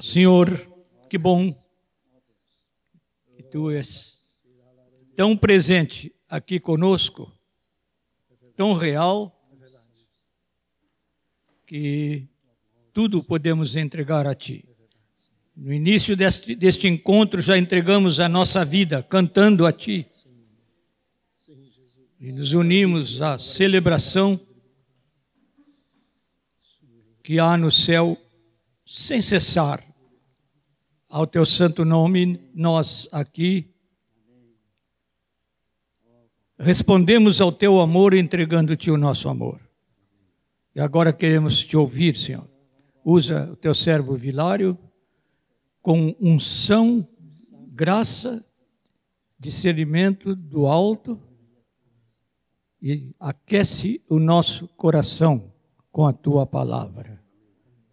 Senhor, que bom que tu és tão presente aqui conosco, tão real, que tudo podemos entregar a Ti. No início deste, deste encontro já entregamos a nossa vida cantando a Ti. E nos unimos à celebração que há no céu sem cessar. Ao Teu santo nome, nós aqui respondemos ao Teu amor entregando-te o nosso amor. E agora queremos te ouvir, Senhor. Usa o teu servo Vilário com unção, graça, discernimento do alto e aquece o nosso coração com a tua palavra.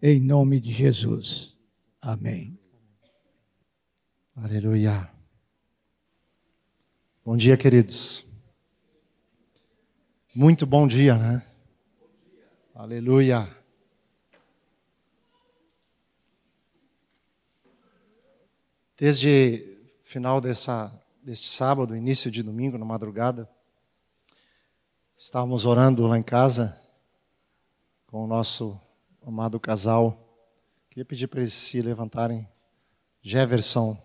Em nome de Jesus. Amém. Aleluia. Bom dia, queridos. Muito bom dia, né? Aleluia. Desde final dessa, deste sábado, início de domingo, na madrugada, estávamos orando lá em casa com o nosso amado casal. Queria pedir para eles se levantarem. Jefferson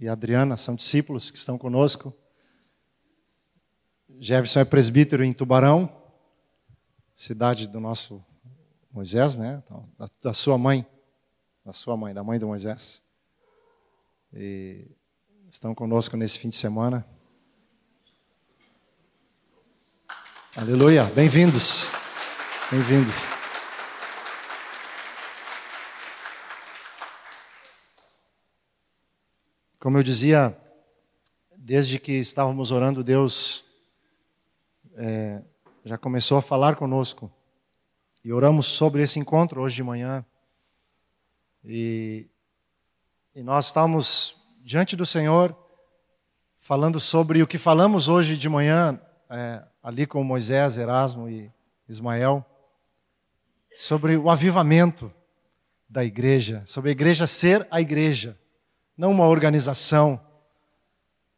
e Adriana são discípulos que estão conosco. Jefferson é presbítero em Tubarão cidade do nosso Moisés, né? Então, da, da, sua mãe, da sua mãe, da mãe do Moisés. E estão conosco nesse fim de semana. Aleluia, bem-vindos, bem-vindos. Como eu dizia, desde que estávamos orando, Deus é, já começou a falar conosco. E oramos sobre esse encontro hoje de manhã. E, e nós estamos diante do Senhor falando sobre o que falamos hoje de manhã, é, ali com Moisés, Erasmo e Ismael, sobre o avivamento da igreja, sobre a igreja ser a igreja, não uma organização,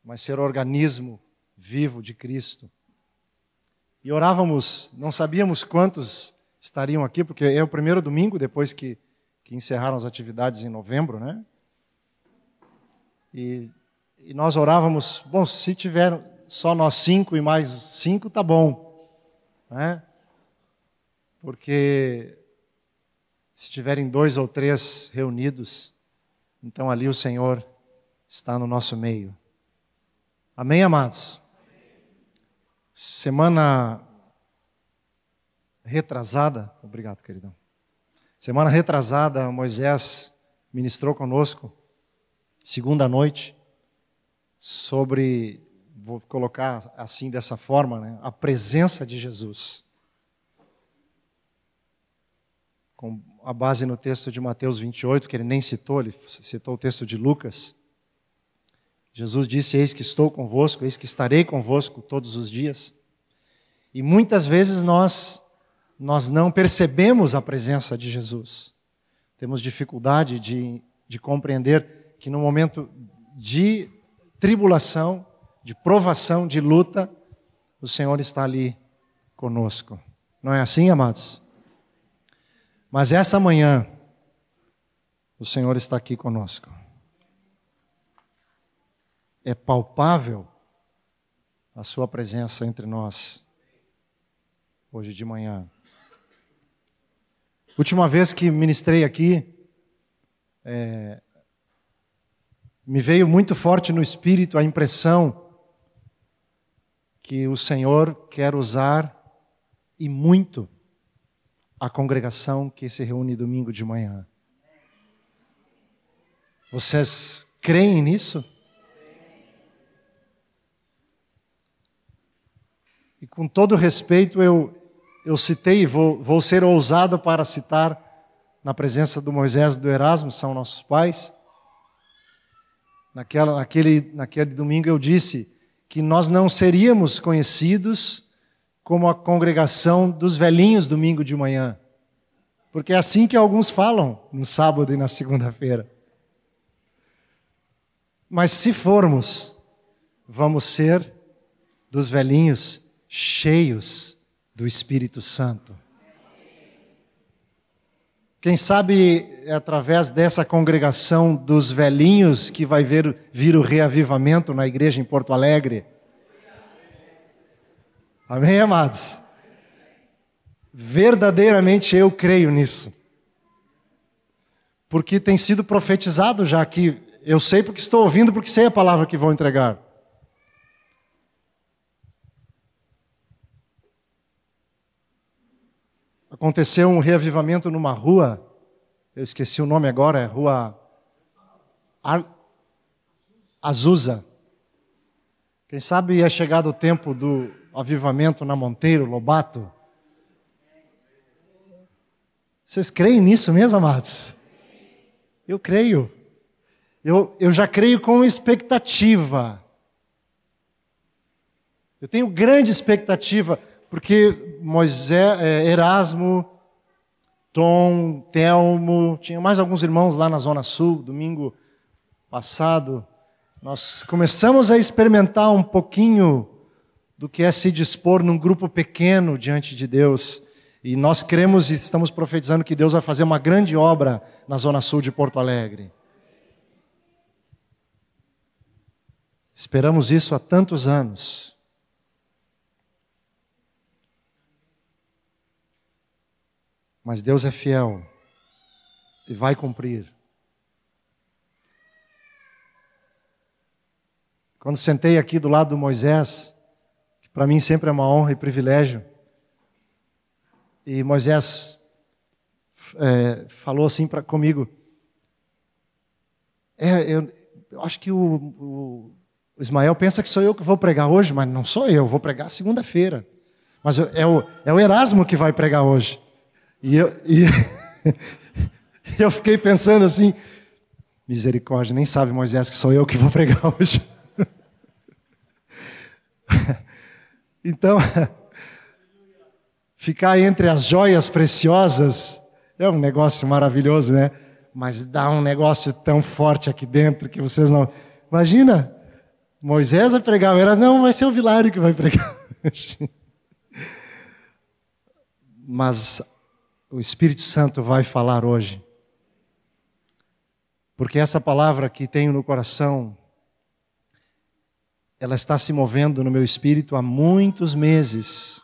mas ser organismo vivo de Cristo. E orávamos, não sabíamos quantos estariam aqui, porque é o primeiro domingo depois que, que encerraram as atividades em novembro, né? E, e nós orávamos, bom, se tiver só nós cinco e mais cinco, tá bom, né? Porque se tiverem dois ou três reunidos, então ali o Senhor está no nosso meio. Amém, amados? Semana retrasada, obrigado, queridão. Semana retrasada, Moisés ministrou conosco, segunda noite, sobre, vou colocar assim dessa forma, né, a presença de Jesus. Com a base no texto de Mateus 28, que ele nem citou, ele citou o texto de Lucas. Jesus disse: Eis que estou convosco, eis que estarei convosco todos os dias. E muitas vezes nós nós não percebemos a presença de Jesus. Temos dificuldade de, de compreender que no momento de tribulação, de provação, de luta, o Senhor está ali conosco. Não é assim, amados? Mas essa manhã, o Senhor está aqui conosco é palpável a Sua presença entre nós, hoje de manhã. Última vez que ministrei aqui, é, me veio muito forte no espírito a impressão que o Senhor quer usar e muito a congregação que se reúne domingo de manhã. Vocês creem nisso? E com todo respeito, eu, eu citei, vou, vou ser ousado para citar, na presença do Moisés e do Erasmo, são nossos pais. Naquela, naquele, naquele domingo eu disse que nós não seríamos conhecidos como a congregação dos velhinhos domingo de manhã, Porque é assim que alguns falam no sábado e na segunda-feira. Mas se formos, vamos ser dos velhinhos cheios do Espírito Santo. Quem sabe é através dessa congregação dos velhinhos que vai ver, vir o reavivamento na igreja em Porto Alegre. Amém, amados? Verdadeiramente eu creio nisso. Porque tem sido profetizado já aqui. Eu sei porque estou ouvindo, porque sei a palavra que vou entregar. Aconteceu um reavivamento numa rua, eu esqueci o nome agora, é Rua Azusa. Quem sabe ia chegar o tempo do avivamento na Monteiro, Lobato. Vocês creem nisso mesmo, amados? Eu creio. Eu, eu já creio com expectativa. Eu tenho grande expectativa porque Moisés, é, Erasmo, Tom, Telmo, tinha mais alguns irmãos lá na Zona Sul, domingo passado. Nós começamos a experimentar um pouquinho do que é se dispor num grupo pequeno diante de Deus. E nós cremos e estamos profetizando que Deus vai fazer uma grande obra na Zona Sul de Porto Alegre. Esperamos isso há tantos anos. Mas Deus é fiel e vai cumprir. Quando sentei aqui do lado do Moisés, para mim sempre é uma honra e privilégio, e Moisés é, falou assim para comigo: é, eu, eu, acho que o, o, Ismael pensa que sou eu que vou pregar hoje, mas não sou eu, vou pregar segunda-feira. Mas é o, é o Erasmo que vai pregar hoje. E eu, e eu fiquei pensando assim, misericórdia, nem sabe Moisés que sou eu que vou pregar hoje. Então, ficar entre as joias preciosas é um negócio maravilhoso, né? Mas dá um negócio tão forte aqui dentro que vocês não. Imagina, Moisés vai pregar, elas não, vai ser o Vilário que vai pregar. Mas o Espírito Santo vai falar hoje. Porque essa palavra que tenho no coração, ela está se movendo no meu espírito há muitos meses.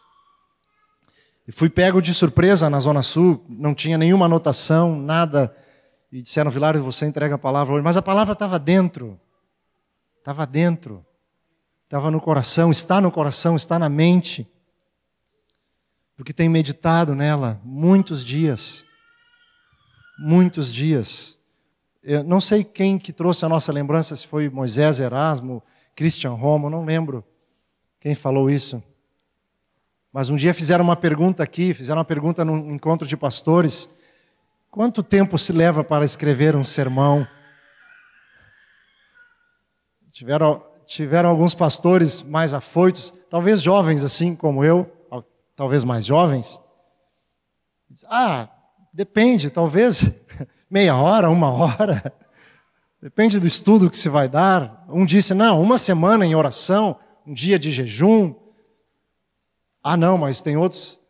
E fui pego de surpresa na Zona Sul, não tinha nenhuma anotação, nada. E disseram, Vilário, você entrega a palavra hoje. Mas a palavra estava dentro. Estava dentro. Estava no coração, está no coração, está na mente porque tem meditado nela muitos dias. Muitos dias. Eu não sei quem que trouxe a nossa lembrança, se foi Moisés Erasmo, Christian Romo, não lembro quem falou isso. Mas um dia fizeram uma pergunta aqui, fizeram uma pergunta num encontro de pastores: quanto tempo se leva para escrever um sermão? Tiveram, tiveram alguns pastores mais afoitos, talvez jovens assim como eu, talvez mais jovens, ah, depende, talvez meia hora, uma hora, depende do estudo que se vai dar. Um disse, não, uma semana em oração, um dia de jejum. Ah, não, mas tem outros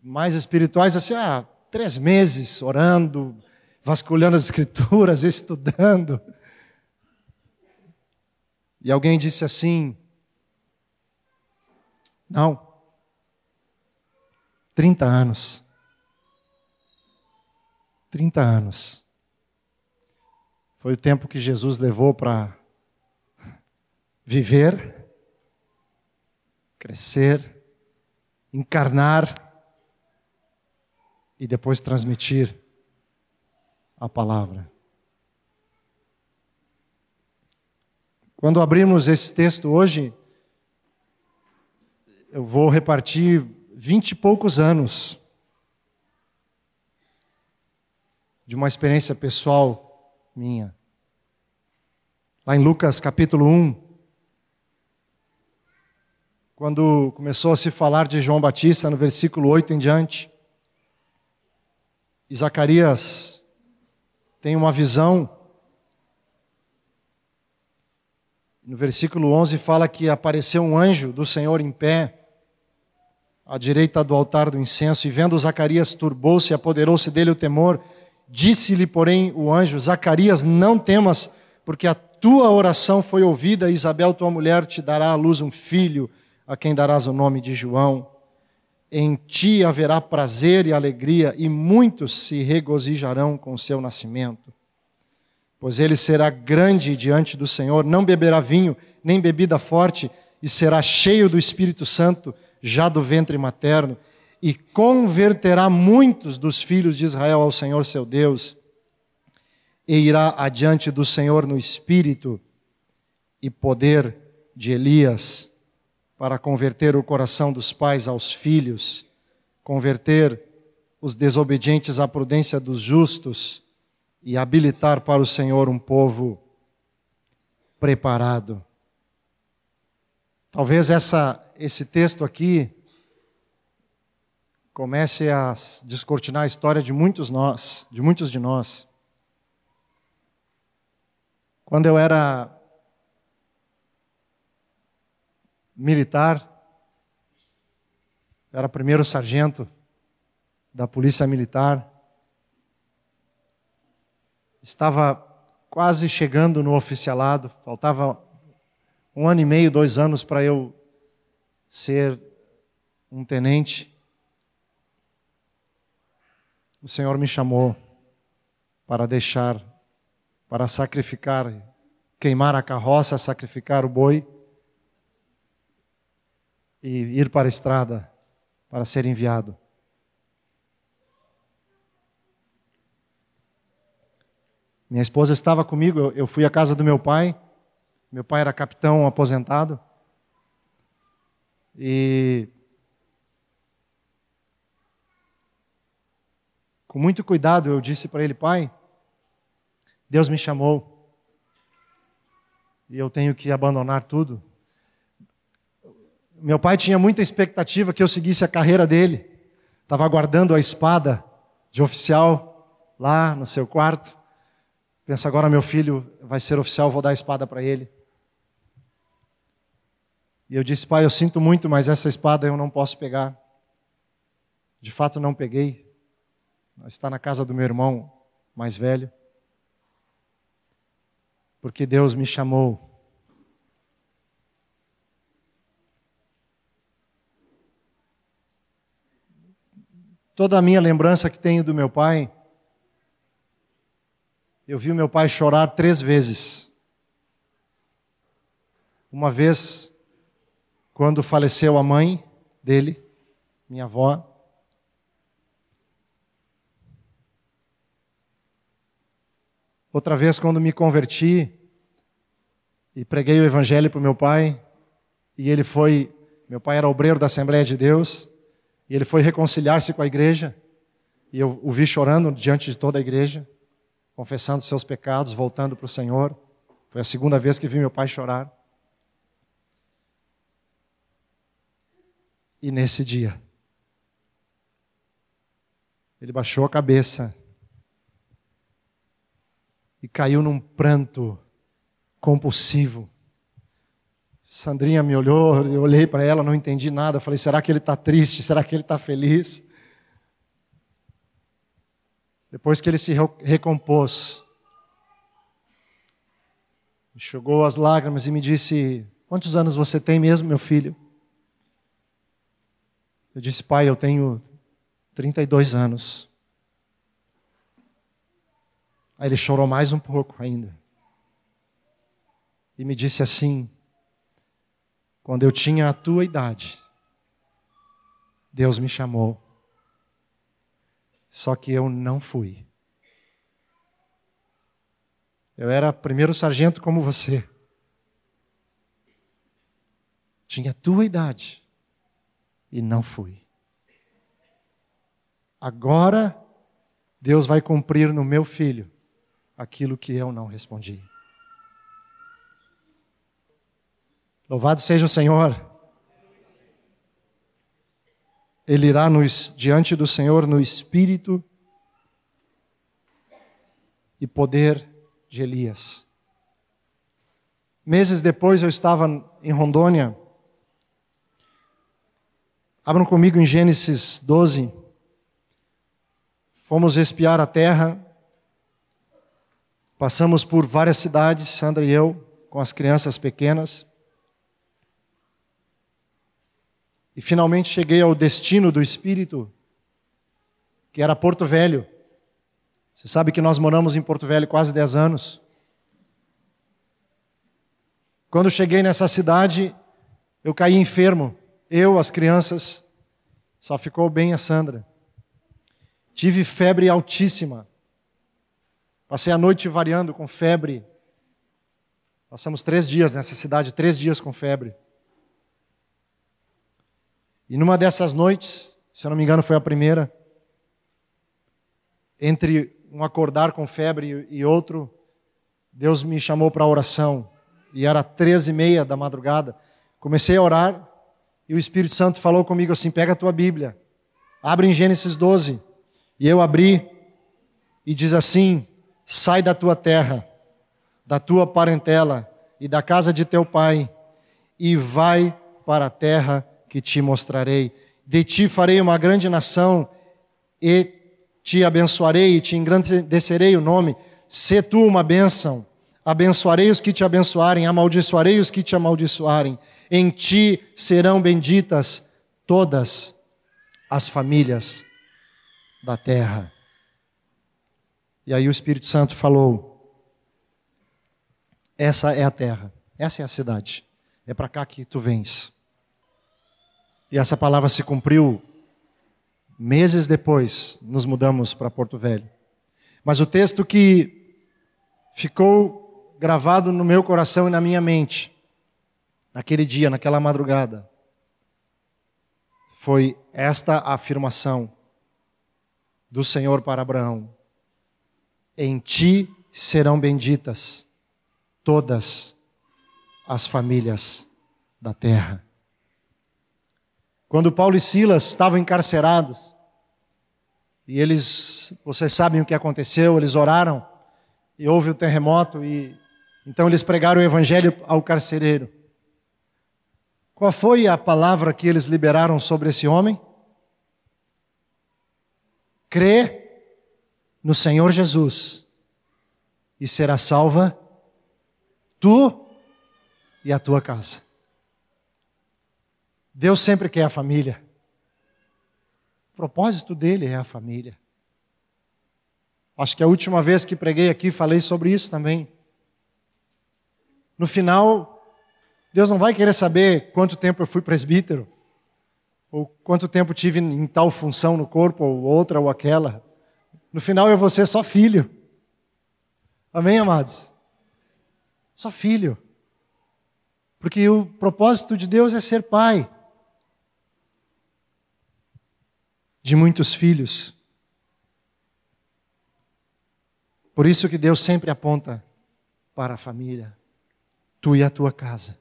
mais espirituais assim, ah, três meses orando, vasculhando as escrituras, estudando. E alguém disse assim: não, 30 anos. 30 anos. Foi o tempo que Jesus levou para viver, crescer, encarnar e depois transmitir a palavra. Quando abrimos esse texto hoje, eu vou repartir vinte e poucos anos de uma experiência pessoal minha. Lá em Lucas capítulo 1, quando começou a se falar de João Batista, no versículo 8 em diante, E Zacarias tem uma visão. No versículo 11 fala que apareceu um anjo do Senhor em pé, à direita do altar do incenso, e vendo Zacarias turbou-se apoderou-se dele o temor. Disse-lhe, porém, o anjo: Zacarias, não temas, porque a tua oração foi ouvida, Isabel, tua mulher, te dará à luz um filho, a quem darás o nome de João. Em ti haverá prazer e alegria, e muitos se regozijarão com seu nascimento. Pois ele será grande diante do Senhor, não beberá vinho, nem bebida forte, e será cheio do Espírito Santo, já do ventre materno, e converterá muitos dos filhos de Israel ao Senhor seu Deus, e irá adiante do Senhor no espírito e poder de Elias para converter o coração dos pais aos filhos, converter os desobedientes à prudência dos justos e habilitar para o Senhor um povo preparado. Talvez essa, esse texto aqui comece a descortinar a história de muitos nós, de muitos de nós. Quando eu era militar, era primeiro sargento da Polícia Militar. Estava quase chegando no oficialado, faltava um ano e meio, dois anos para eu ser um tenente. O Senhor me chamou para deixar, para sacrificar, queimar a carroça, sacrificar o boi e ir para a estrada para ser enviado. Minha esposa estava comigo, eu fui à casa do meu pai. Meu pai era capitão aposentado. E com muito cuidado eu disse para ele, pai, Deus me chamou e eu tenho que abandonar tudo meu pai tinha muita expectativa que eu seguisse a carreira dele. Estava guardando a espada de oficial lá no seu quarto. Pensa agora meu filho vai ser oficial, vou dar a espada para ele. E eu disse, pai, eu sinto muito, mas essa espada eu não posso pegar. De fato, não peguei. Está na casa do meu irmão mais velho. Porque Deus me chamou Toda a minha lembrança que tenho do meu pai, eu vi o meu pai chorar três vezes. Uma vez, quando faleceu a mãe dele, minha avó. Outra vez, quando me converti e preguei o evangelho para o meu pai, e ele foi, meu pai era obreiro da Assembleia de Deus, e ele foi reconciliar-se com a igreja. E eu o vi chorando diante de toda a igreja, confessando seus pecados, voltando para o Senhor. Foi a segunda vez que vi meu pai chorar. E nesse dia, ele baixou a cabeça e caiu num pranto compulsivo. Sandrinha me olhou, eu olhei para ela, não entendi nada. Falei: será que ele está triste? Será que ele está feliz? Depois que ele se recompôs, enxugou as lágrimas e me disse: Quantos anos você tem mesmo, meu filho? Eu disse: Pai, eu tenho 32 anos. Aí ele chorou mais um pouco ainda. E me disse assim: quando eu tinha a tua idade, Deus me chamou. Só que eu não fui. Eu era primeiro sargento como você. Tinha a tua idade e não fui. Agora Deus vai cumprir no meu filho aquilo que eu não respondi. Louvado seja o Senhor. Ele irá nos, diante do Senhor no espírito e poder de Elias. Meses depois eu estava em Rondônia. Abram comigo em Gênesis 12. Fomos espiar a terra. Passamos por várias cidades, Sandra e eu, com as crianças pequenas. E finalmente cheguei ao destino do Espírito, que era Porto Velho. Você sabe que nós moramos em Porto Velho quase 10 anos. Quando cheguei nessa cidade, eu caí enfermo. Eu, as crianças, só ficou bem a Sandra. Tive febre altíssima. Passei a noite variando com febre. Passamos três dias nessa cidade, três dias com febre. E numa dessas noites, se eu não me engano foi a primeira, entre um acordar com febre e outro, Deus me chamou para oração. E era treze e meia da madrugada. Comecei a orar e o Espírito Santo falou comigo assim: pega a tua Bíblia, abre em Gênesis 12. E eu abri e diz assim: sai da tua terra, da tua parentela e da casa de teu pai, e vai para a terra que te mostrarei. De ti farei uma grande nação, e te abençoarei e te engrandecerei o nome. Se tu uma bênção, abençoarei os que te abençoarem, amaldiçoarei os que te amaldiçoarem. Em ti serão benditas todas as famílias da terra. E aí o Espírito Santo falou: Essa é a terra, essa é a cidade, é para cá que tu vens. E essa palavra se cumpriu meses depois, nos mudamos para Porto Velho. Mas o texto que ficou gravado no meu coração e na minha mente, naquele dia, naquela madrugada, foi esta afirmação do Senhor para Abraão: Em ti serão benditas todas as famílias da terra. Quando Paulo e Silas estavam encarcerados, e eles, vocês sabem o que aconteceu, eles oraram, e houve o terremoto, e então eles pregaram o evangelho ao carcereiro. Qual foi a palavra que eles liberaram sobre esse homem? Crê no Senhor Jesus e será salva tu e a tua casa. Deus sempre quer a família. O propósito dele é a família. Acho que a última vez que preguei aqui falei sobre isso também. No final, Deus não vai querer saber quanto tempo eu fui presbítero, ou quanto tempo tive em tal função no corpo, ou outra ou aquela. No final eu vou ser só filho. Amém, amados? Só filho. Porque o propósito de Deus é ser pai. de muitos filhos. Por isso que Deus sempre aponta para a família, tu e a tua casa.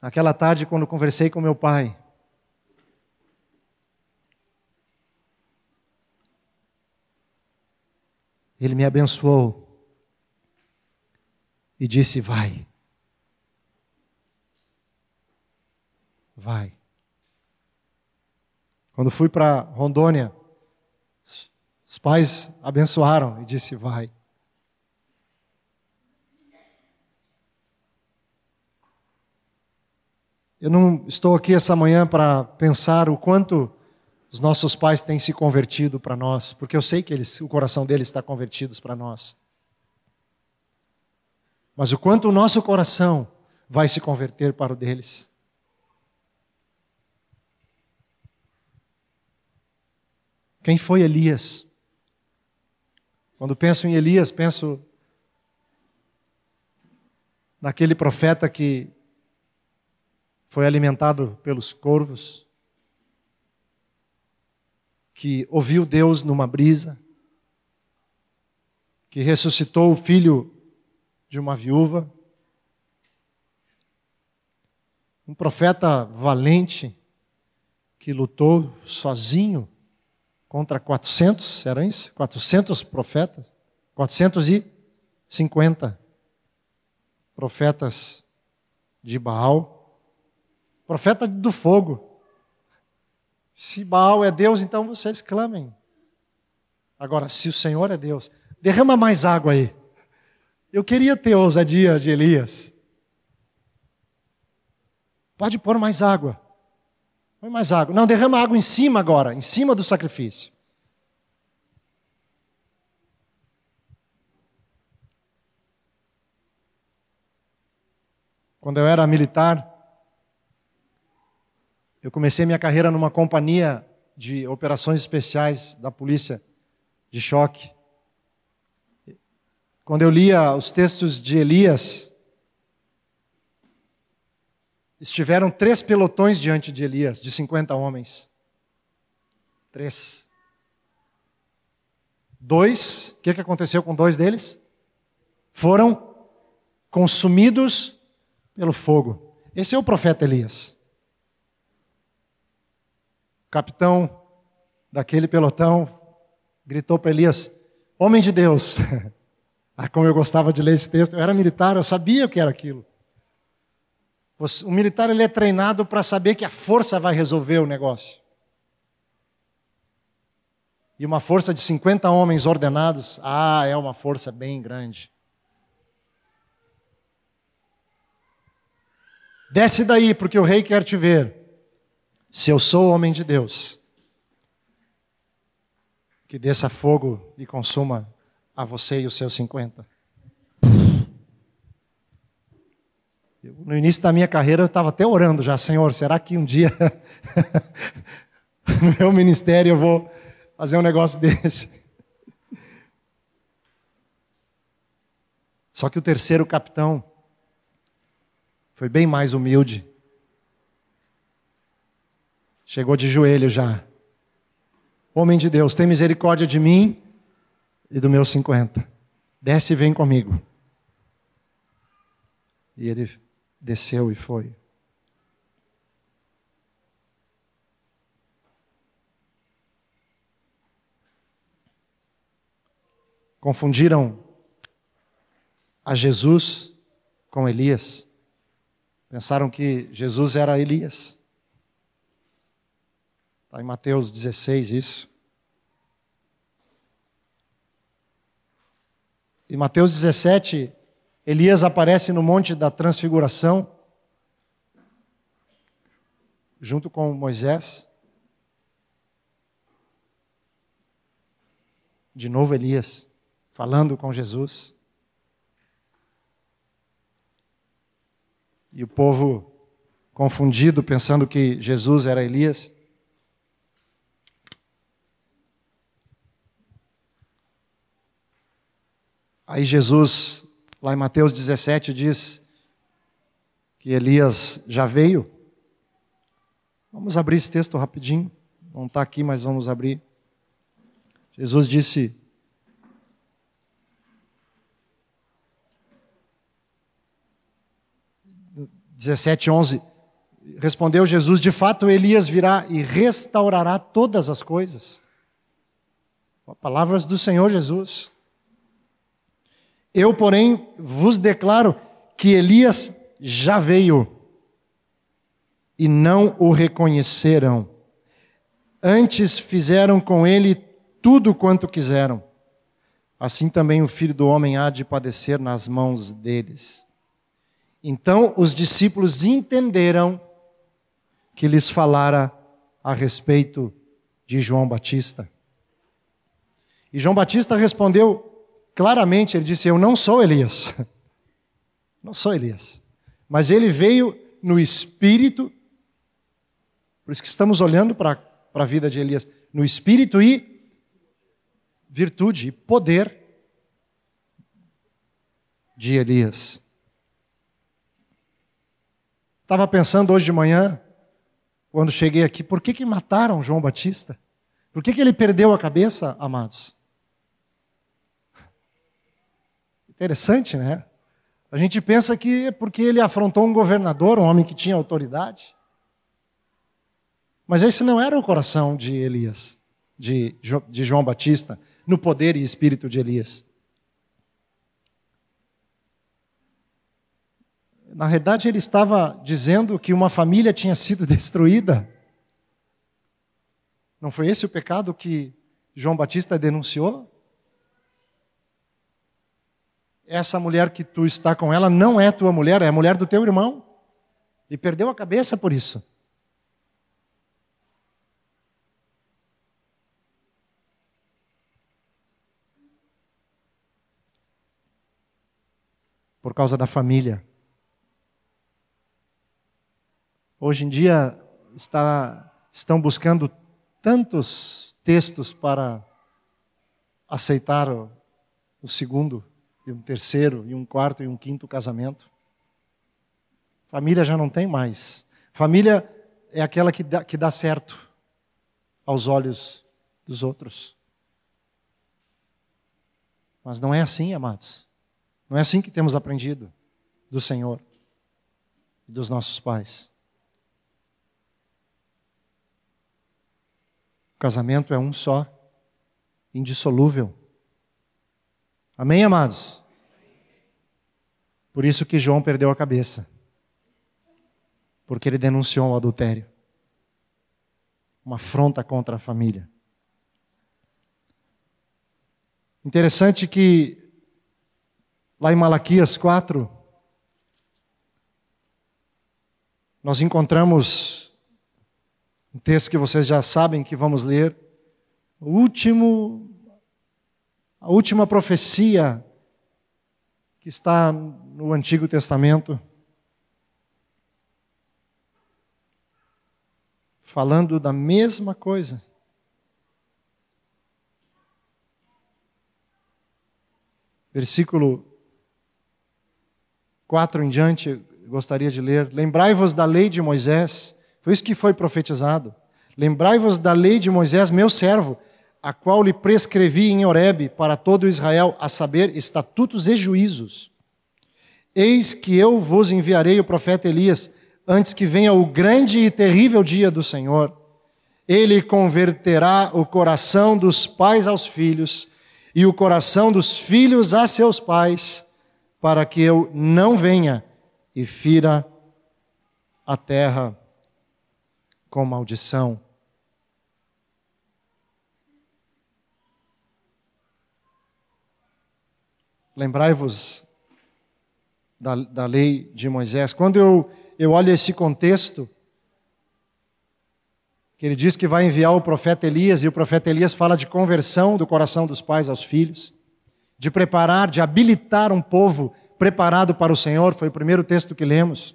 Naquela tarde, quando conversei com meu pai, ele me abençoou e disse: Vai. Vai. Quando fui para Rondônia, os pais abençoaram e disse: vai. Eu não estou aqui essa manhã para pensar o quanto os nossos pais têm se convertido para nós, porque eu sei que eles, o coração deles está convertido para nós. Mas o quanto o nosso coração vai se converter para o deles. Quem foi Elias? Quando penso em Elias, penso naquele profeta que foi alimentado pelos corvos, que ouviu Deus numa brisa, que ressuscitou o filho de uma viúva, um profeta valente que lutou sozinho contra 400, era isso? 400 profetas? 450 profetas de Baal. Profeta do fogo. Se Baal é Deus, então vocês clamem. Agora, se o Senhor é Deus, derrama mais água aí. Eu queria ter a ousadia de Elias. Pode pôr mais água. Põe mais água. Não, derrama água em cima agora, em cima do sacrifício. Quando eu era militar, eu comecei minha carreira numa companhia de operações especiais da polícia de choque. Quando eu lia os textos de Elias, estiveram três pelotões diante de Elias, de 50 homens. Três. Dois, o que, que aconteceu com dois deles? Foram consumidos pelo fogo. Esse é o profeta Elias. Capitão daquele pelotão gritou para Elias: Homem de Deus. ah, como eu gostava de ler esse texto. Eu era militar, eu sabia o que era aquilo. O militar ele é treinado para saber que a força vai resolver o negócio. E uma força de 50 homens ordenados, ah, é uma força bem grande. Desce daí, porque o rei quer te ver. Se eu sou homem de Deus, que desça fogo e consuma a você e os seus 50. No início da minha carreira eu estava até orando já, Senhor, será que um dia no meu ministério eu vou fazer um negócio desse? Só que o terceiro capitão foi bem mais humilde. Chegou de joelho já. Homem de Deus, tem misericórdia de mim e do meu cinquenta. Desce e vem comigo. E ele desceu e foi. Confundiram a Jesus com Elias. Pensaram que Jesus era Elias. Está em Mateus 16 isso. Em Mateus 17, Elias aparece no Monte da Transfiguração, junto com Moisés. De novo, Elias, falando com Jesus. E o povo confundido, pensando que Jesus era Elias. Aí Jesus, lá em Mateus 17, diz que Elias já veio. Vamos abrir esse texto rapidinho. Não está aqui, mas vamos abrir. Jesus disse: Dezessete, onze. Respondeu Jesus: De fato, Elias virá e restaurará todas as coisas. Palavras do Senhor Jesus. Eu, porém, vos declaro que Elias já veio e não o reconheceram. Antes fizeram com ele tudo quanto quiseram. Assim também o filho do homem há de padecer nas mãos deles. Então os discípulos entenderam que lhes falara a respeito de João Batista. E João Batista respondeu claramente ele disse: Eu não sou Elias. Não sou Elias. Mas ele veio no espírito, por isso que estamos olhando para a vida de Elias, no espírito e virtude e poder de Elias. Estava pensando hoje de manhã, quando cheguei aqui, por que, que mataram João Batista? Por que, que ele perdeu a cabeça, amados? Interessante, né? A gente pensa que é porque ele afrontou um governador, um homem que tinha autoridade. Mas esse não era o coração de Elias. de, de João Batista, no poder e espírito de Elias. Na verdade, ele estava dizendo que uma família tinha sido destruída. Não foi esse o pecado que João Batista denunciou? Essa mulher que tu está com ela não é tua mulher, é a mulher do teu irmão. E perdeu a cabeça por isso. Por causa da família. Hoje em dia está, estão buscando tantos textos para aceitar o, o segundo, e um terceiro, e um quarto, e um quinto casamento. Família já não tem mais. Família é aquela que dá, que dá certo aos olhos dos outros. Mas não é assim, amados. Não é assim que temos aprendido do Senhor e dos nossos pais. O casamento é um só, indissolúvel. Amém, amados? Por isso que João perdeu a cabeça. Porque ele denunciou o adultério. Uma afronta contra a família. Interessante que lá em Malaquias 4, nós encontramos um texto que vocês já sabem que vamos ler. O último, a última profecia que está no Antigo Testamento, falando da mesma coisa. Versículo 4 em diante, gostaria de ler. Lembrai-vos da lei de Moisés foi isso que foi profetizado. Lembrai-vos da lei de Moisés, meu servo, a qual lhe prescrevi em Horebe para todo Israel, a saber, estatutos e juízos. Eis que eu vos enviarei o profeta Elias, antes que venha o grande e terrível dia do Senhor. Ele converterá o coração dos pais aos filhos e o coração dos filhos a seus pais, para que eu não venha e fira a terra com maldição. Lembrai-vos da, da lei de Moisés. Quando eu, eu olho esse contexto, que ele diz que vai enviar o profeta Elias, e o profeta Elias fala de conversão do coração dos pais aos filhos, de preparar, de habilitar um povo preparado para o Senhor, foi o primeiro texto que lemos.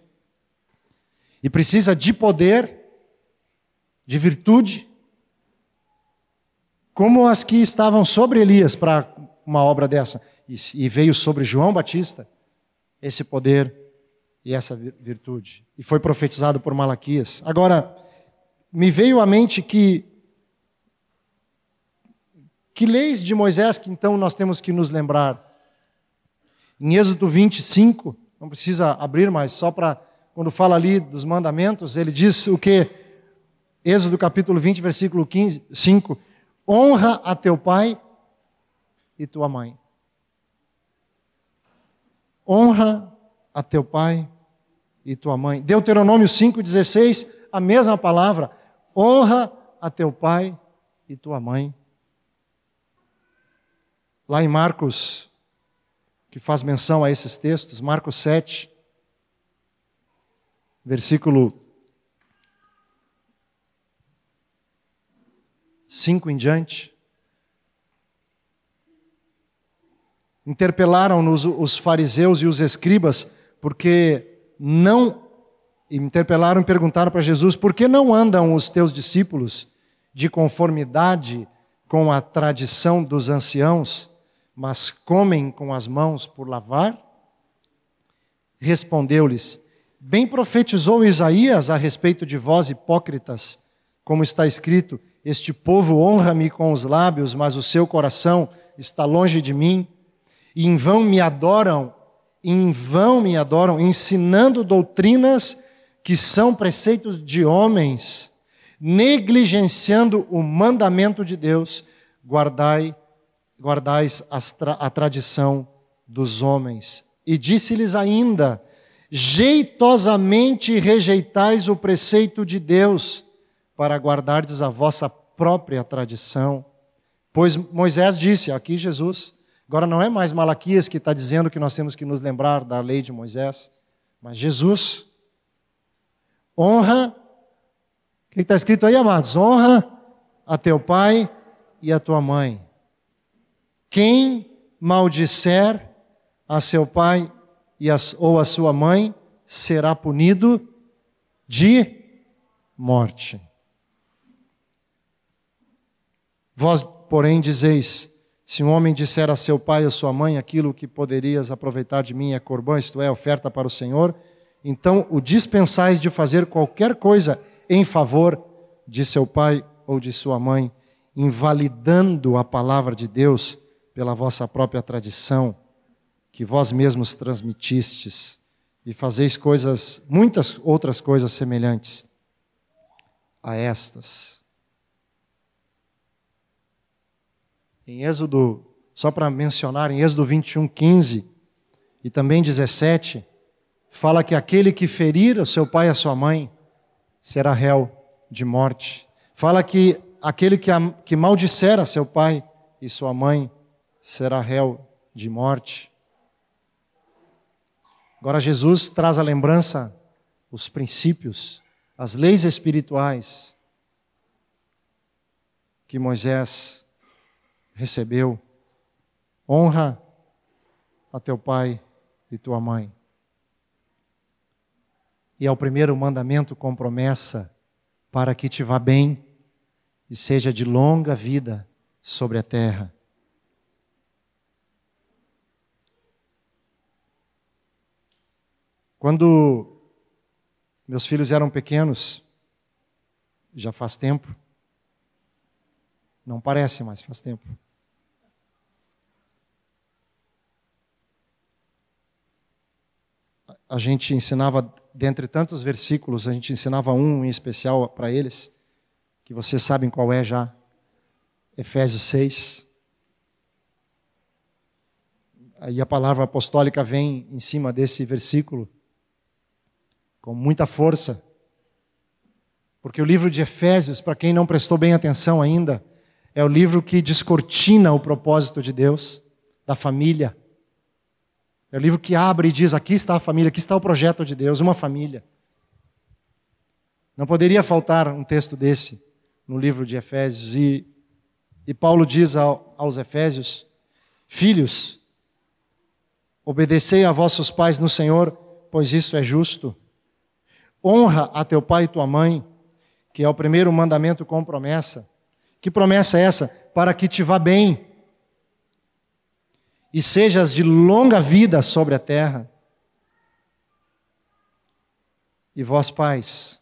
E precisa de poder de virtude, como as que estavam sobre Elias para uma obra dessa, e veio sobre João Batista esse poder e essa virtude. E foi profetizado por Malaquias. Agora, me veio à mente que que leis de Moisés que então nós temos que nos lembrar? Em Êxodo 25, não precisa abrir, mas só para quando fala ali dos mandamentos, ele diz o que Êxodo capítulo 20, versículo 15, 5. Honra a teu pai e tua mãe. Honra a teu pai e tua mãe. Deuteronômio 5,16, a mesma palavra. Honra a teu pai e tua mãe. Lá em Marcos, que faz menção a esses textos, Marcos 7, versículo 5 em diante. Interpelaram-nos os fariseus e os escribas, porque não. Interpelaram e perguntaram para Jesus: por que não andam os teus discípulos de conformidade com a tradição dos anciãos, mas comem com as mãos por lavar? Respondeu-lhes: Bem profetizou Isaías a respeito de vós, hipócritas, como está escrito: este povo honra-me com os lábios, mas o seu coração está longe de mim. E em vão me adoram, em vão me adoram, ensinando doutrinas que são preceitos de homens. negligenciando o mandamento de Deus, guardai, guardais a tradição dos homens. E disse-lhes ainda: jeitosamente rejeitais o preceito de Deus, para guardardes a vossa própria tradição. Pois Moisés disse, aqui Jesus, agora não é mais Malaquias que está dizendo que nós temos que nos lembrar da lei de Moisés, mas Jesus. Honra, o que está escrito aí, amados? Honra a teu pai e a tua mãe. Quem maldisser a seu pai a, ou a sua mãe será punido de morte. Vós, porém, dizeis: se um homem disser a seu pai ou sua mãe aquilo que poderias aproveitar de mim é corbã, isto é, oferta para o Senhor, então o dispensais de fazer qualquer coisa em favor de seu pai ou de sua mãe, invalidando a palavra de Deus pela vossa própria tradição, que vós mesmos transmitistes, e fazeis coisas, muitas outras coisas semelhantes a estas. Em Êxodo, só para mencionar, em Êxodo 21, 15 e também 17, fala que aquele que ferir o seu pai e a sua mãe será réu de morte. Fala que aquele que, que maldisser a seu pai e sua mãe será réu de morte. Agora, Jesus traz a lembrança, os princípios, as leis espirituais que Moisés recebeu. Honra a teu pai e tua mãe. E é o primeiro mandamento com promessa para que te vá bem e seja de longa vida sobre a terra. Quando meus filhos eram pequenos, já faz tempo, não parece, mas faz tempo. A gente ensinava, dentre tantos versículos, a gente ensinava um em especial para eles, que vocês sabem qual é já. Efésios 6. Aí a palavra apostólica vem em cima desse versículo com muita força. Porque o livro de Efésios, para quem não prestou bem atenção ainda, é o livro que descortina o propósito de Deus, da família. É o livro que abre e diz: aqui está a família, aqui está o projeto de Deus, uma família. Não poderia faltar um texto desse no livro de Efésios. E, e Paulo diz ao, aos Efésios: Filhos, obedecei a vossos pais no Senhor, pois isso é justo. Honra a teu pai e tua mãe, que é o primeiro mandamento com promessa que promessa é essa? Para que te vá bem e sejas de longa vida sobre a terra. E vós, pais,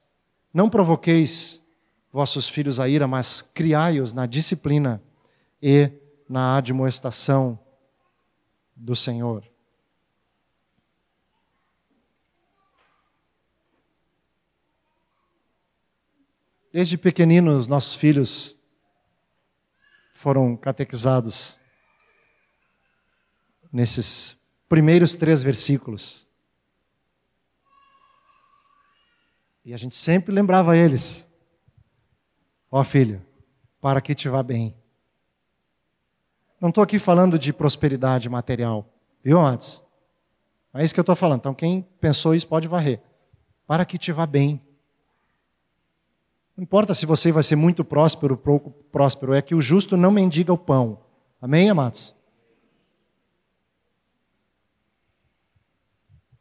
não provoqueis vossos filhos a ira, mas criai-os na disciplina e na admoestação do Senhor. Desde pequeninos, nossos filhos foram catequizados nesses primeiros três versículos. E a gente sempre lembrava eles: Ó oh, filho, para que te vá bem. Não estou aqui falando de prosperidade material, viu, amados? É isso que eu estou falando. Então, quem pensou isso pode varrer. Para que te vá bem. Não importa se você vai ser muito próspero ou pouco próspero, é que o justo não mendiga o pão. Amém, amados?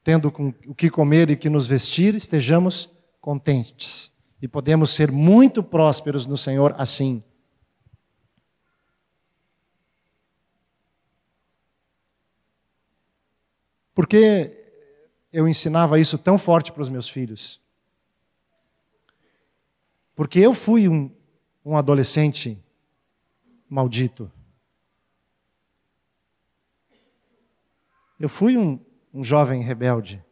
Tendo com o que comer e que nos vestir, estejamos contentes. E podemos ser muito prósperos no Senhor assim. Por que eu ensinava isso tão forte para os meus filhos? Porque eu fui um, um adolescente maldito. Eu fui um, um jovem rebelde.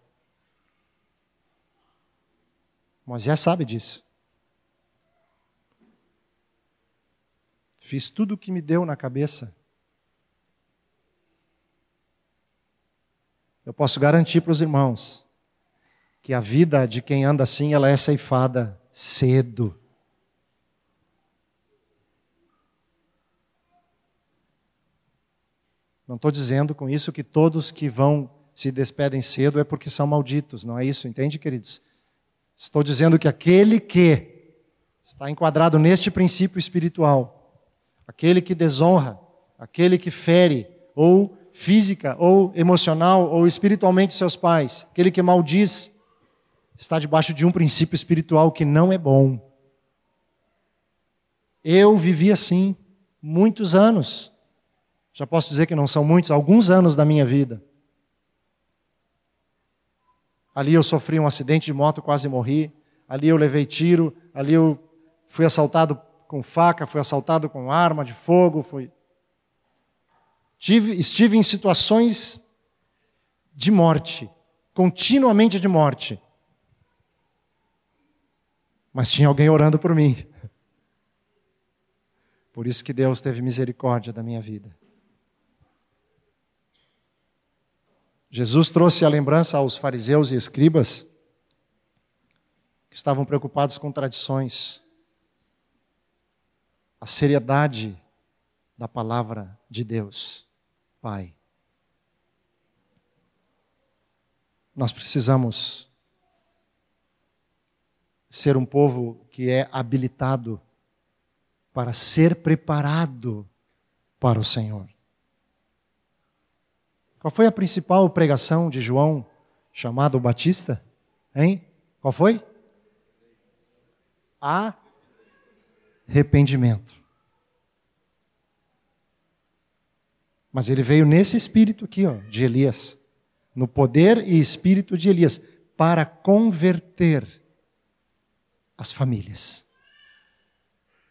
Moisés sabe disso. fiz tudo o que me deu na cabeça. Eu posso garantir para os irmãos que a vida de quem anda assim, ela é ceifada cedo. Não estou dizendo com isso que todos que vão se despedem cedo é porque são malditos, não é isso, entende, queridos? Estou dizendo que aquele que está enquadrado neste princípio espiritual, aquele que desonra, aquele que fere, ou física, ou emocional, ou espiritualmente seus pais, aquele que maldiz, está debaixo de um princípio espiritual que não é bom. Eu vivi assim muitos anos. Já posso dizer que não são muitos, alguns anos da minha vida. Ali eu sofri um acidente de moto, quase morri. Ali eu levei tiro. Ali eu fui assaltado com faca, fui assaltado com arma de fogo. Fui... Tive, estive em situações de morte, continuamente de morte. Mas tinha alguém orando por mim. Por isso que Deus teve misericórdia da minha vida. Jesus trouxe a lembrança aos fariseus e escribas que estavam preocupados com tradições, a seriedade da palavra de Deus, Pai. Nós precisamos ser um povo que é habilitado para ser preparado para o Senhor. Qual foi a principal pregação de João, chamado Batista? Hein? Qual foi? Arrependimento. Mas ele veio nesse espírito aqui, ó, de Elias, no poder e espírito de Elias, para converter as famílias.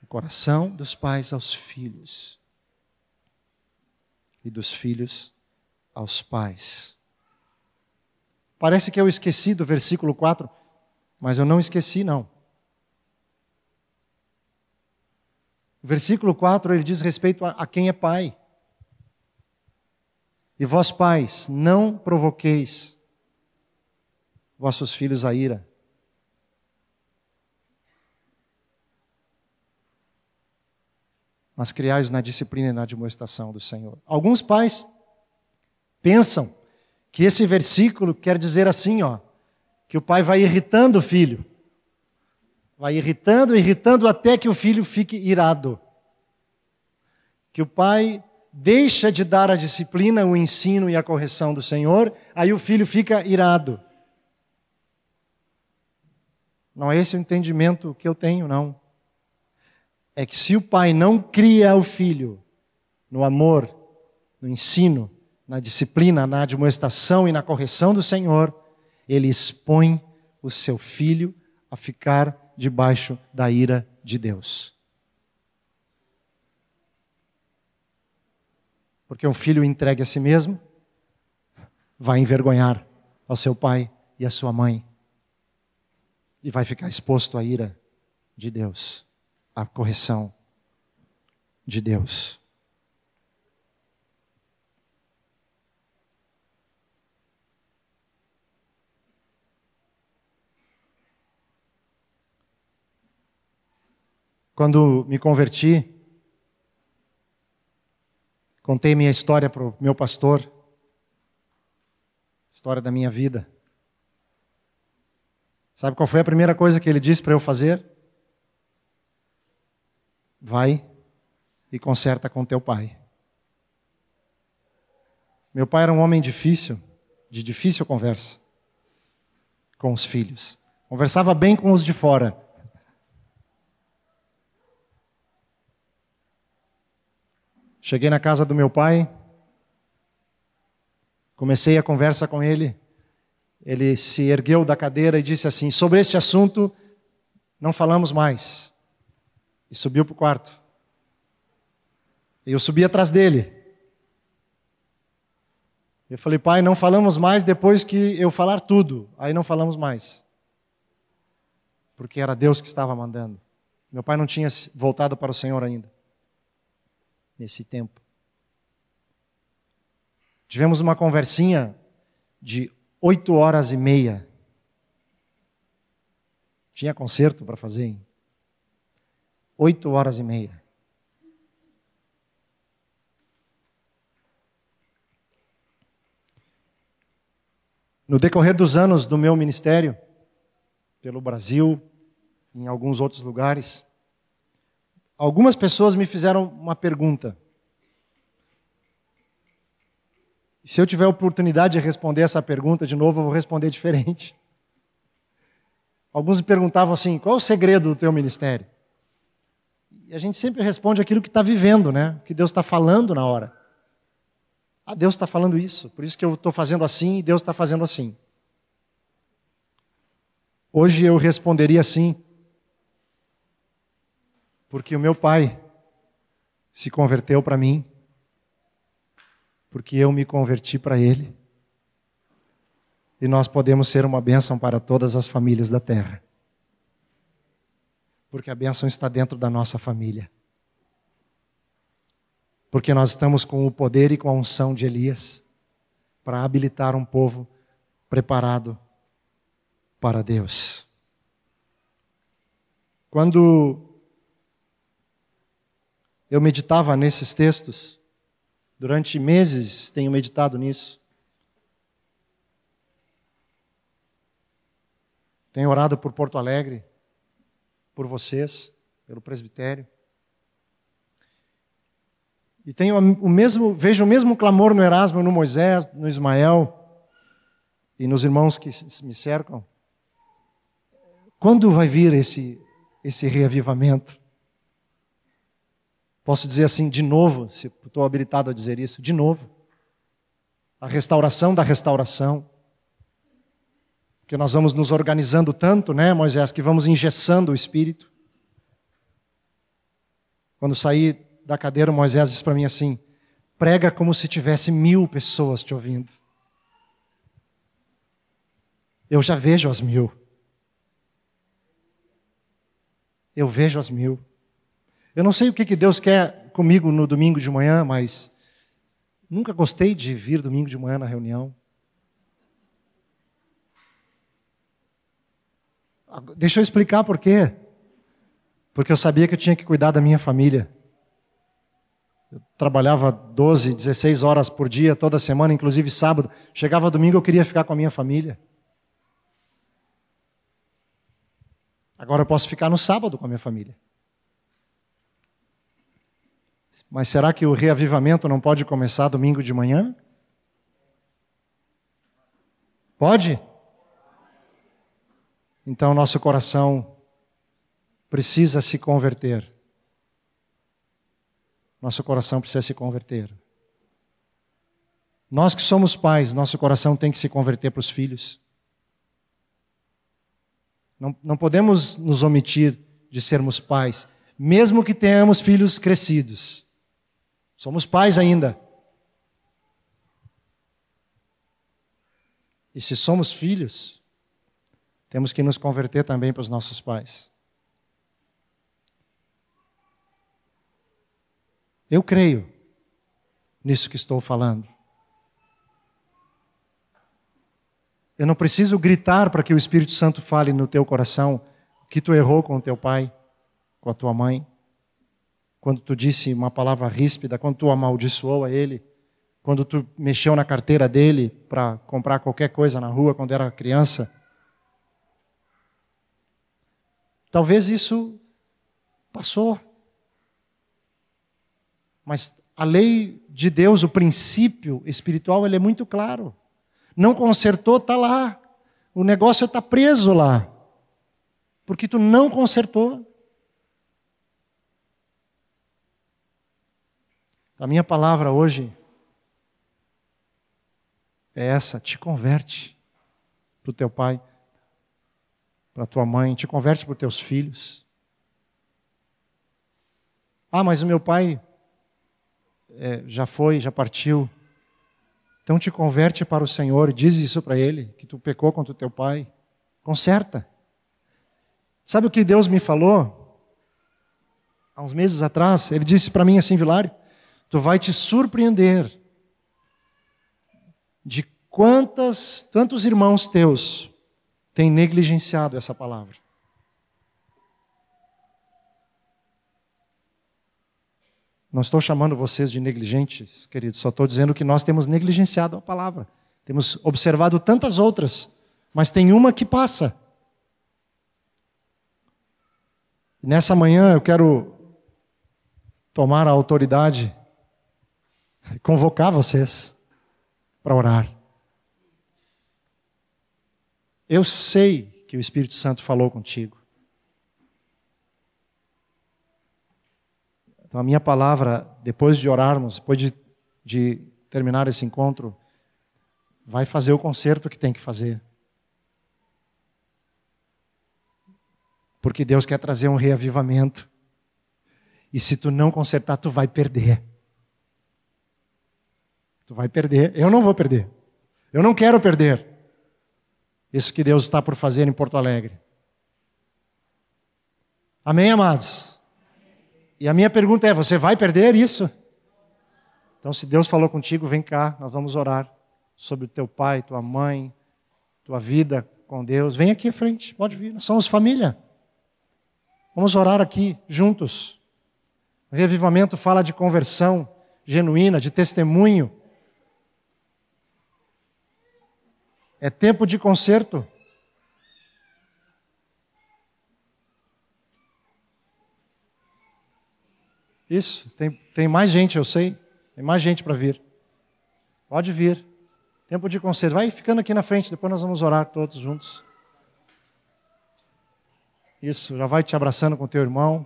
O coração dos pais aos filhos e dos filhos aos pais. Parece que eu esqueci do versículo 4, mas eu não esqueci, não. O versículo 4 ele diz respeito a, a quem é pai. E vós, pais, não provoqueis vossos filhos a ira. Mas criais na disciplina e na admoestação do Senhor. Alguns pais pensam que esse versículo quer dizer assim, ó, que o pai vai irritando o filho. Vai irritando, irritando até que o filho fique irado. Que o pai deixa de dar a disciplina, o ensino e a correção do Senhor, aí o filho fica irado. Não é esse o entendimento que eu tenho, não. É que se o pai não cria o filho no amor, no ensino, na disciplina, na admoestação e na correção do Senhor, ele expõe o seu filho a ficar debaixo da ira de Deus. Porque um filho entregue a si mesmo vai envergonhar ao seu pai e à sua mãe e vai ficar exposto à ira de Deus, à correção de Deus. Quando me converti, contei minha história para o meu pastor, história da minha vida. Sabe qual foi a primeira coisa que ele disse para eu fazer? Vai e conserta com teu pai. Meu pai era um homem difícil, de difícil conversa com os filhos. Conversava bem com os de fora, Cheguei na casa do meu pai, comecei a conversa com ele. Ele se ergueu da cadeira e disse assim: Sobre este assunto, não falamos mais. E subiu para o quarto. Eu subi atrás dele. Eu falei, pai, não falamos mais depois que eu falar tudo. Aí não falamos mais. Porque era Deus que estava mandando. Meu pai não tinha voltado para o Senhor ainda. Nesse tempo. Tivemos uma conversinha de oito horas e meia. Tinha concerto para fazer. Hein? Oito horas e meia. No decorrer dos anos do meu ministério, pelo Brasil, em alguns outros lugares, algumas pessoas me fizeram uma pergunta. Se eu tiver a oportunidade de responder essa pergunta de novo, eu vou responder diferente. Alguns me perguntavam assim: qual é o segredo do teu ministério? E a gente sempre responde aquilo que está vivendo, né? O que Deus está falando na hora. Ah, Deus está falando isso, por isso que eu estou fazendo assim e Deus está fazendo assim. Hoje eu responderia assim, porque o meu pai se converteu para mim, porque eu me converti para ele, e nós podemos ser uma bênção para todas as famílias da terra, porque a bênção está dentro da nossa família, porque nós estamos com o poder e com a unção de Elias para habilitar um povo preparado para Deus. Quando eu meditava nesses textos, durante meses tenho meditado nisso. Tenho orado por Porto Alegre, por vocês, pelo presbitério. E tenho o mesmo, vejo o mesmo clamor no Erasmo, no Moisés, no Ismael e nos irmãos que me cercam. Quando vai vir esse esse reavivamento? Posso dizer assim, de novo, se estou habilitado a dizer isso, de novo. A restauração da restauração. Porque nós vamos nos organizando tanto, né, Moisés, que vamos engessando o espírito. Quando saí da cadeira, Moisés disse para mim assim: prega como se tivesse mil pessoas te ouvindo. Eu já vejo as mil. Eu vejo as mil. Eu não sei o que, que Deus quer comigo no domingo de manhã, mas nunca gostei de vir domingo de manhã na reunião. Deixa eu explicar por quê. Porque eu sabia que eu tinha que cuidar da minha família. Eu trabalhava 12, 16 horas por dia, toda semana, inclusive sábado. Chegava domingo, eu queria ficar com a minha família. Agora eu posso ficar no sábado com a minha família. Mas será que o reavivamento não pode começar domingo de manhã? Pode? Então nosso coração precisa se converter. Nosso coração precisa se converter. Nós que somos pais, nosso coração tem que se converter para os filhos. Não, não podemos nos omitir de sermos pais, mesmo que tenhamos filhos crescidos. Somos pais ainda. E se somos filhos, temos que nos converter também para os nossos pais. Eu creio nisso que estou falando. Eu não preciso gritar para que o Espírito Santo fale no teu coração que tu errou com o teu pai, com a tua mãe quando tu disse uma palavra ríspida, quando tu amaldiçoou a ele, quando tu mexeu na carteira dele para comprar qualquer coisa na rua quando era criança. Talvez isso passou. Mas a lei de Deus, o princípio espiritual, ele é muito claro. Não consertou, está lá. O negócio está preso lá. Porque tu não consertou. A minha palavra hoje é essa: te converte para o teu pai, para a tua mãe, te converte para os teus filhos. Ah, mas o meu pai é, já foi, já partiu. Então te converte para o Senhor, diz isso para ele, que tu pecou contra o teu pai. Conserta. Sabe o que Deus me falou? Há uns meses atrás, ele disse para mim assim, Vilário, tu vai te surpreender de quantas, tantos irmãos teus têm negligenciado essa palavra. Não estou chamando vocês de negligentes, queridos, só estou dizendo que nós temos negligenciado a palavra. Temos observado tantas outras, mas tem uma que passa. Nessa manhã eu quero tomar a autoridade convocar vocês para orar. Eu sei que o Espírito Santo falou contigo. Então, a minha palavra, depois de orarmos, depois de, de terminar esse encontro, vai fazer o conserto que tem que fazer. Porque Deus quer trazer um reavivamento. E se tu não consertar, tu vai perder. Tu vai perder. Eu não vou perder. Eu não quero perder. Isso que Deus está por fazer em Porto Alegre. Amém, amados? E a minha pergunta é: você vai perder isso? Então, se Deus falou contigo, vem cá, nós vamos orar sobre o teu pai, tua mãe, tua vida com Deus. Vem aqui à frente, pode vir, nós somos família. Vamos orar aqui juntos. O revivamento fala de conversão genuína, de testemunho. É tempo de conserto. Isso, tem, tem mais gente, eu sei. Tem mais gente para vir. Pode vir. Tempo de conserto. Vai ficando aqui na frente, depois nós vamos orar todos juntos. Isso, já vai te abraçando com teu irmão.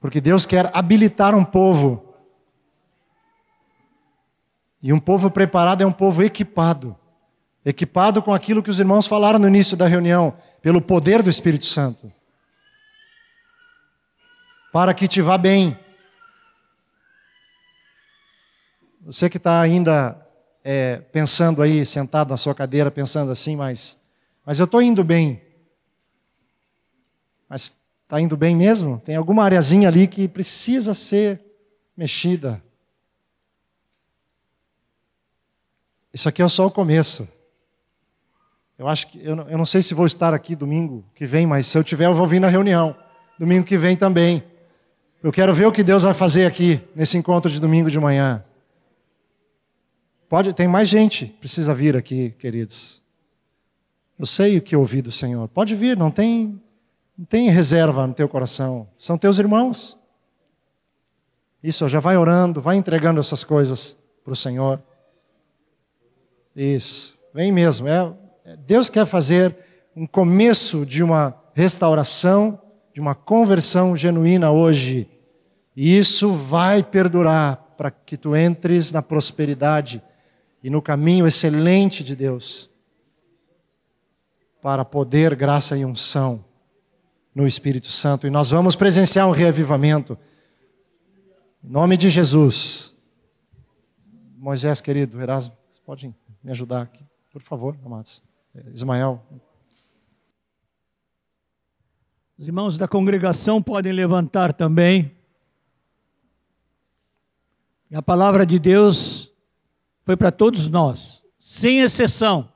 Porque Deus quer habilitar um povo. E um povo preparado é um povo equipado. Equipado com aquilo que os irmãos falaram no início da reunião, pelo poder do Espírito Santo. Para que te vá bem. Você que está ainda é, pensando aí, sentado na sua cadeira, pensando assim, mas, mas eu estou indo bem. Mas está indo bem mesmo? Tem alguma areazinha ali que precisa ser mexida. Isso aqui é só o começo. Eu acho que eu não, eu não sei se vou estar aqui domingo que vem, mas se eu tiver, eu vou vir na reunião. Domingo que vem também. Eu quero ver o que Deus vai fazer aqui nesse encontro de domingo de manhã. Pode, tem mais gente precisa vir aqui, queridos. Eu sei o que ouvi do Senhor. Pode vir, não tem, não tem reserva no teu coração. São teus irmãos. Isso, já vai orando, vai entregando essas coisas para o Senhor. Isso, vem mesmo. É, é, Deus quer fazer um começo de uma restauração, de uma conversão genuína hoje. E isso vai perdurar para que tu entres na prosperidade e no caminho excelente de Deus para poder, graça e unção no Espírito Santo. E nós vamos presenciar um reavivamento. Em nome de Jesus. Moisés, querido, Erasmo, pode me ajudar aqui, por favor, amados. Ismael. Os irmãos da congregação podem levantar também. A palavra de Deus foi para todos nós, sem exceção.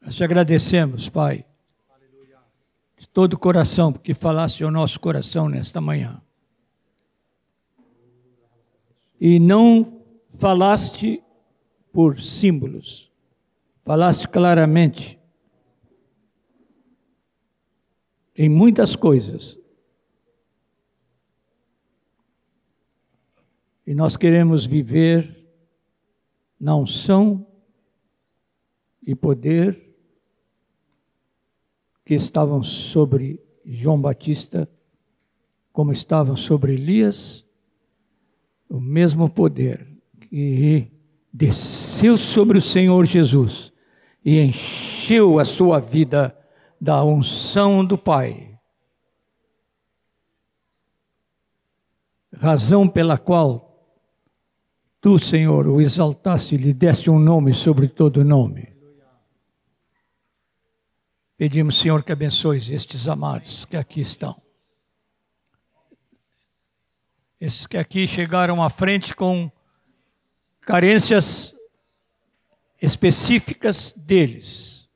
Nós te agradecemos, Pai, de todo o coração, porque falaste ao nosso coração nesta manhã. E não falaste por símbolos, falaste claramente. Em muitas coisas. E nós queremos viver na unção e poder que estavam sobre João Batista, como estavam sobre Elias, o mesmo poder que desceu sobre o Senhor Jesus e encheu a sua vida da unção do Pai. Razão pela qual Tu, Senhor, o exaltaste e lhe deste um nome sobre todo nome. Pedimos, Senhor, que abençoe estes amados que aqui estão. Esses que aqui chegaram à frente com carências específicas deles.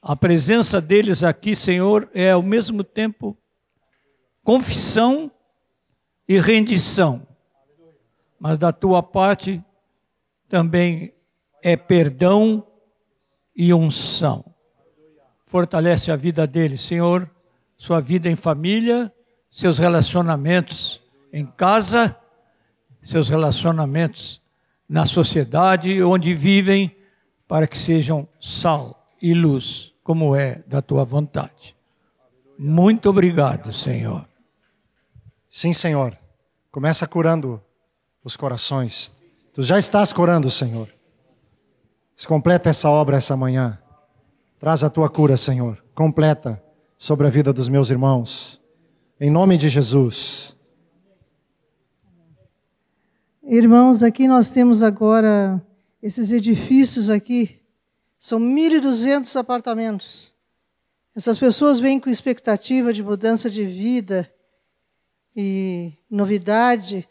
A presença deles aqui, Senhor, é ao mesmo tempo confissão e rendição. Mas da tua parte também é perdão e unção. Fortalece a vida deles, Senhor, sua vida em família, seus relacionamentos em casa, seus relacionamentos na sociedade onde vivem, para que sejam sal e luz, como é da tua vontade. Muito obrigado, Senhor. Sim, Senhor. Começa curando os corações. Tu já estás curando, Senhor. Completa essa obra essa manhã. Traz a tua cura, Senhor. Completa sobre a vida dos meus irmãos. Em nome de Jesus. Irmãos, aqui nós temos agora esses edifícios aqui, são 1.200 apartamentos. Essas pessoas vêm com expectativa de mudança de vida e novidade,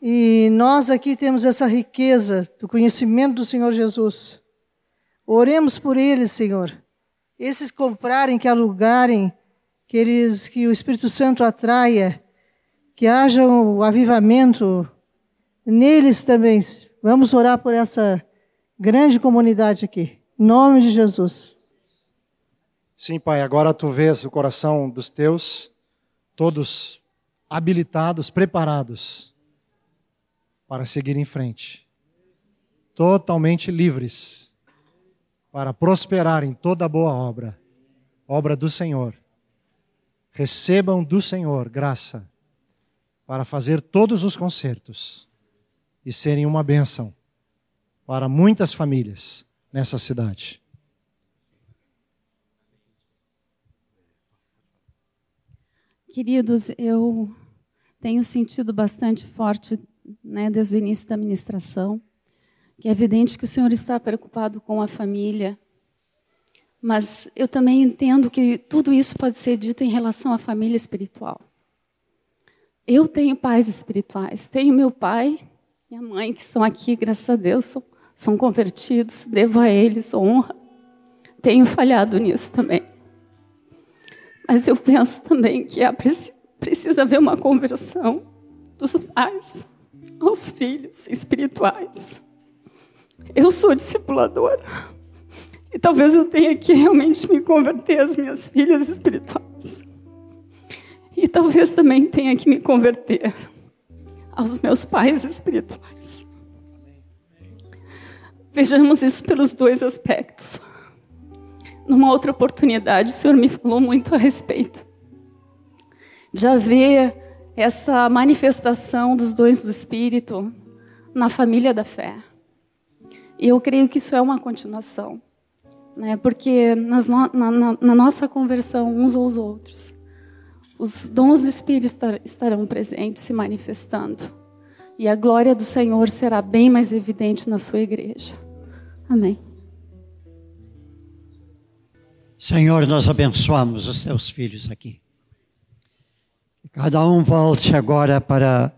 e nós aqui temos essa riqueza do conhecimento do Senhor Jesus. Oremos por eles, Senhor. Esses comprarem, que alugarem, que eles, que o Espírito Santo atraia, que haja o avivamento neles também. Vamos orar por essa grande comunidade aqui. Em nome de Jesus. Sim, Pai, agora tu vês o coração dos teus, todos habilitados, preparados para seguir em frente, totalmente livres para prosperar em toda boa obra, obra do Senhor. Recebam do Senhor graça para fazer todos os concertos e serem uma bênção para muitas famílias nessa cidade. Queridos, eu tenho sentido bastante forte, né, desde o início da ministração, que é evidente que o Senhor está preocupado com a família, mas eu também entendo que tudo isso pode ser dito em relação à família espiritual. Eu tenho pais espirituais, tenho meu pai, minha mãe, que estão aqui, graças a Deus, são, são convertidos, devo a eles honra. Tenho falhado nisso também. Mas eu penso também que precisa haver uma conversão dos pais aos filhos espirituais. Eu sou discipuladora. E talvez eu tenha que realmente me converter às minhas filhas espirituais. E talvez também tenha que me converter aos meus pais espirituais. Vejamos isso pelos dois aspectos. Numa outra oportunidade, o Senhor me falou muito a respeito de haver essa manifestação dos dons do Espírito na família da fé. E eu creio que isso é uma continuação, né? porque nas no, na, na, na nossa conversão uns aos outros, os dons do Espírito estarão presentes, se manifestando. E a glória do Senhor será bem mais evidente na sua igreja. Amém. Senhor, nós abençoamos os teus filhos aqui. Cada um volte agora para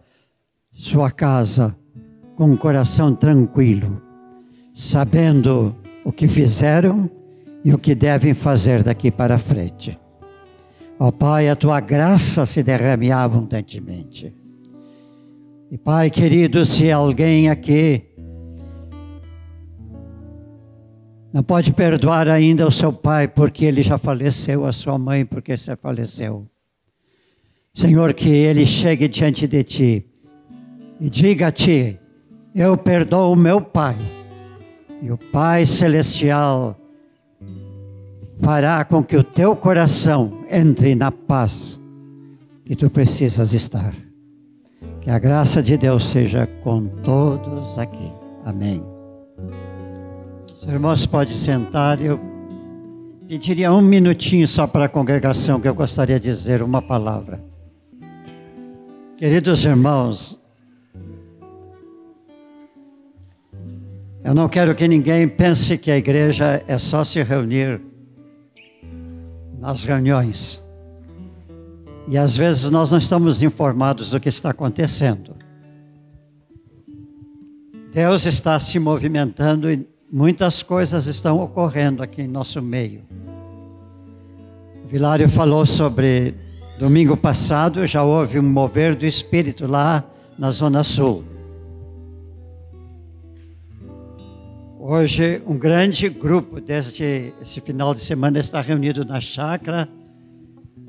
sua casa com um coração tranquilo, sabendo o que fizeram e o que devem fazer daqui para frente. Ó Pai, a tua graça se derrame abundantemente. E Pai querido, se alguém aqui não pode perdoar ainda o seu pai porque ele já faleceu, a sua mãe porque você faleceu. Senhor, que ele chegue diante de ti e diga a ti: Eu perdoo o meu pai. E o Pai Celestial fará com que o teu coração entre na paz que tu precisas estar. Que a graça de Deus seja com todos aqui. Amém. Os irmãos podem sentar. Eu pediria um minutinho só para a congregação que eu gostaria de dizer uma palavra. Queridos irmãos, eu não quero que ninguém pense que a igreja é só se reunir nas reuniões. E às vezes nós não estamos informados do que está acontecendo. Deus está se movimentando e muitas coisas estão ocorrendo aqui em nosso meio. O Vilário falou sobre domingo passado, já houve um mover do Espírito lá na Zona Sul. Hoje, um grande grupo, desde esse final de semana, está reunido na chácara,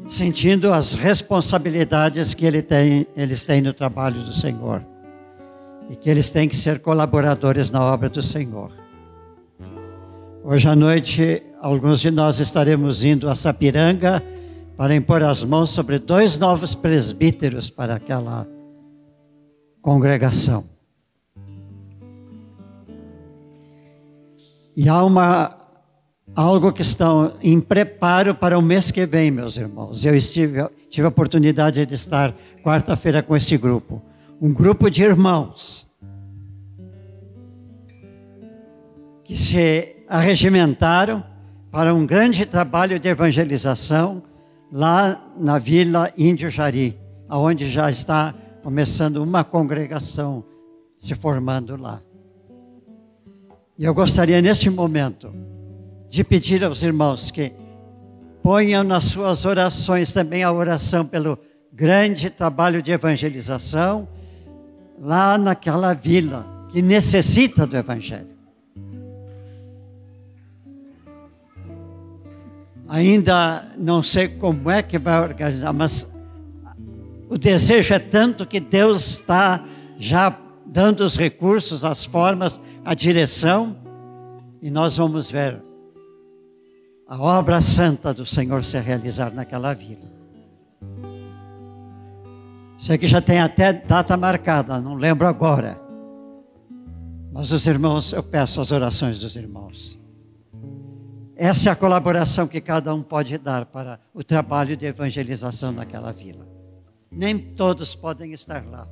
sentindo as responsabilidades que ele tem, eles têm no trabalho do Senhor e que eles têm que ser colaboradores na obra do Senhor. Hoje à noite, alguns de nós estaremos indo a Sapiranga para impor as mãos sobre dois novos presbíteros para aquela congregação. E há uma algo que está em preparo para o mês que vem, meus irmãos. Eu estive, tive a oportunidade de estar quarta-feira com este grupo. Um grupo de irmãos que se arregimentaram para um grande trabalho de evangelização lá na Vila Índio Jari, aonde já está começando uma congregação se formando lá. E eu gostaria neste momento de pedir aos irmãos que ponham nas suas orações também a oração pelo grande trabalho de evangelização lá naquela vila que necessita do evangelho. Ainda não sei como é que vai organizar, mas o desejo é tanto que Deus está já dando os recursos, as formas, a direção, e nós vamos ver a obra santa do Senhor se realizar naquela vila. Sei que já tem até data marcada, não lembro agora. Mas os irmãos, eu peço as orações dos irmãos. Essa é a colaboração que cada um pode dar para o trabalho de evangelização naquela vila. Nem todos podem estar lá,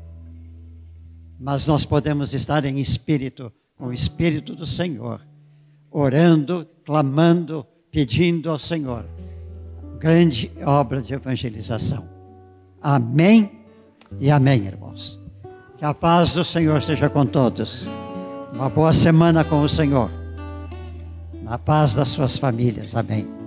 mas nós podemos estar em espírito, com o espírito do Senhor, orando, clamando, pedindo ao Senhor grande obra de evangelização. Amém e amém, irmãos. Que a paz do Senhor seja com todos. Uma boa semana com o Senhor na paz das suas famílias. Amém.